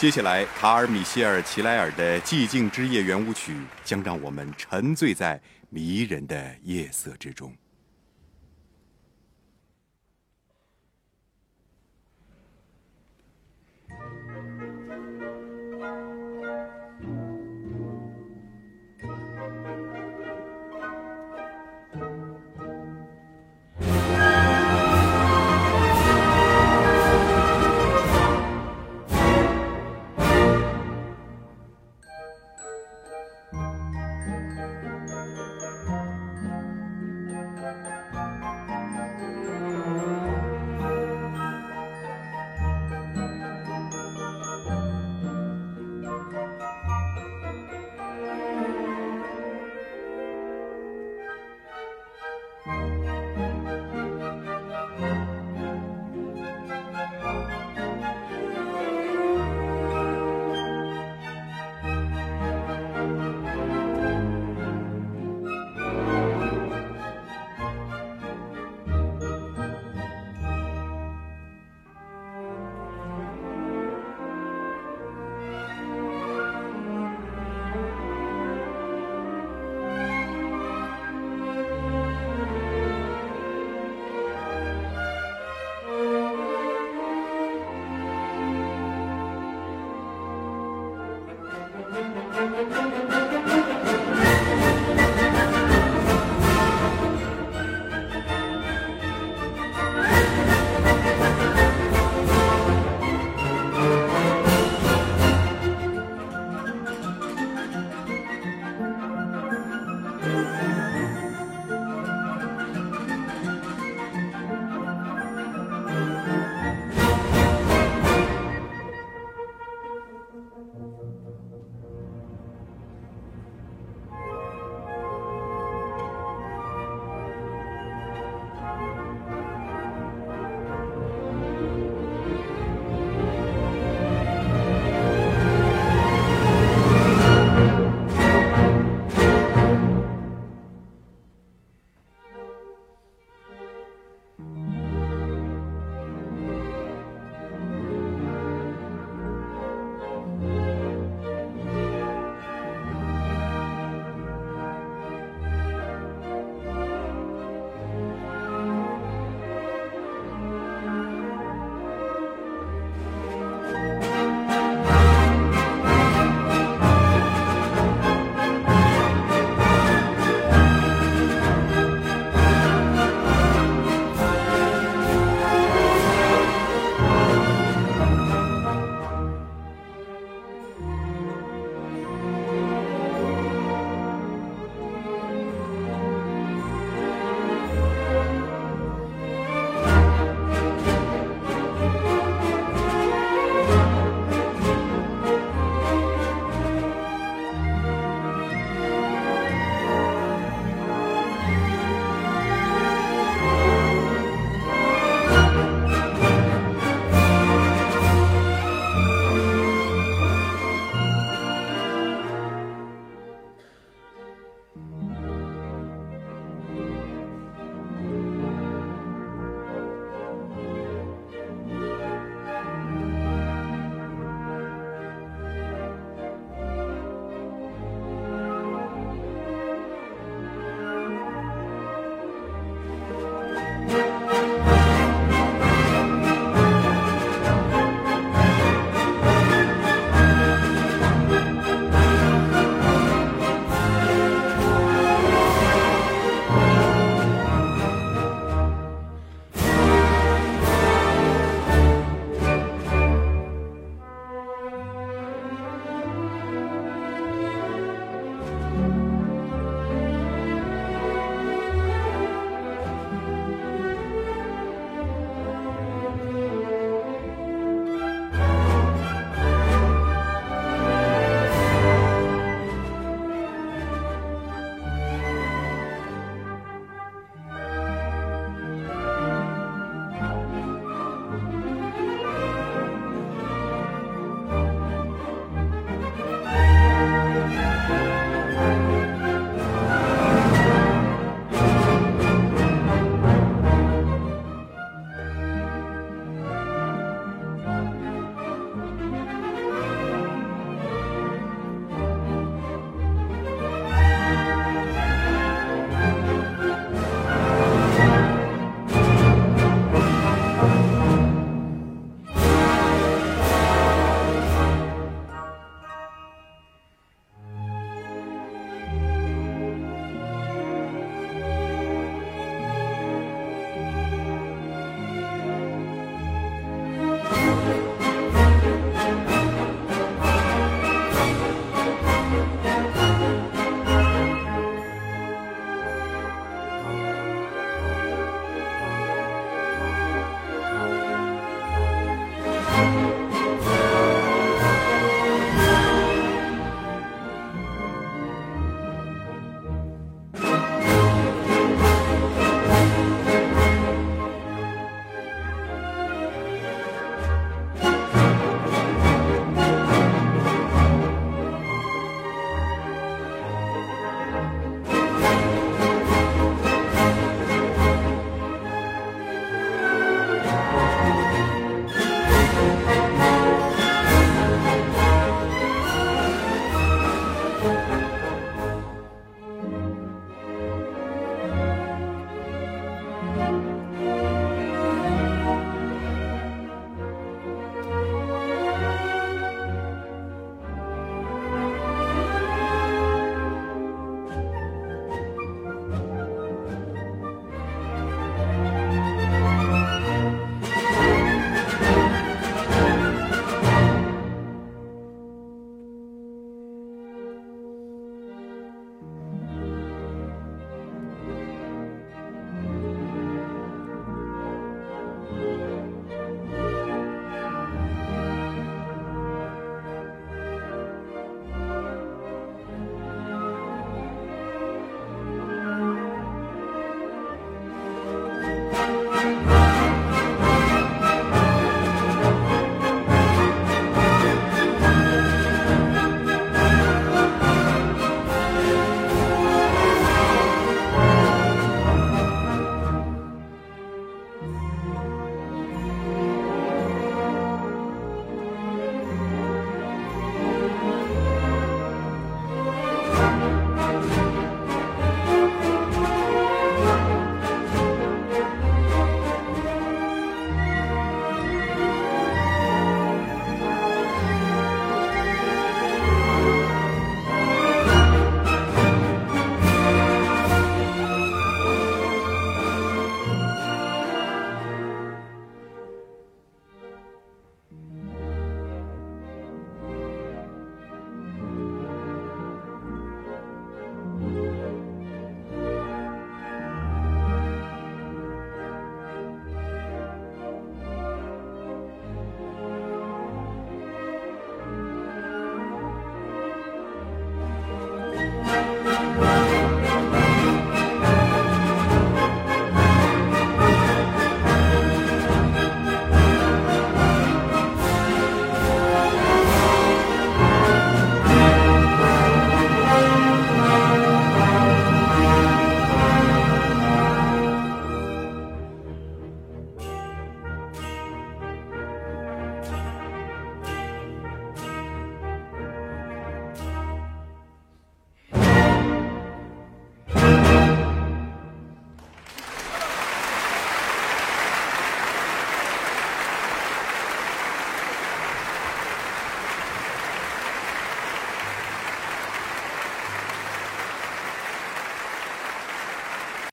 接下来，卡尔·米歇尔·齐莱尔的《寂静之夜》圆舞曲将让我们沉醉在迷人的夜色之中。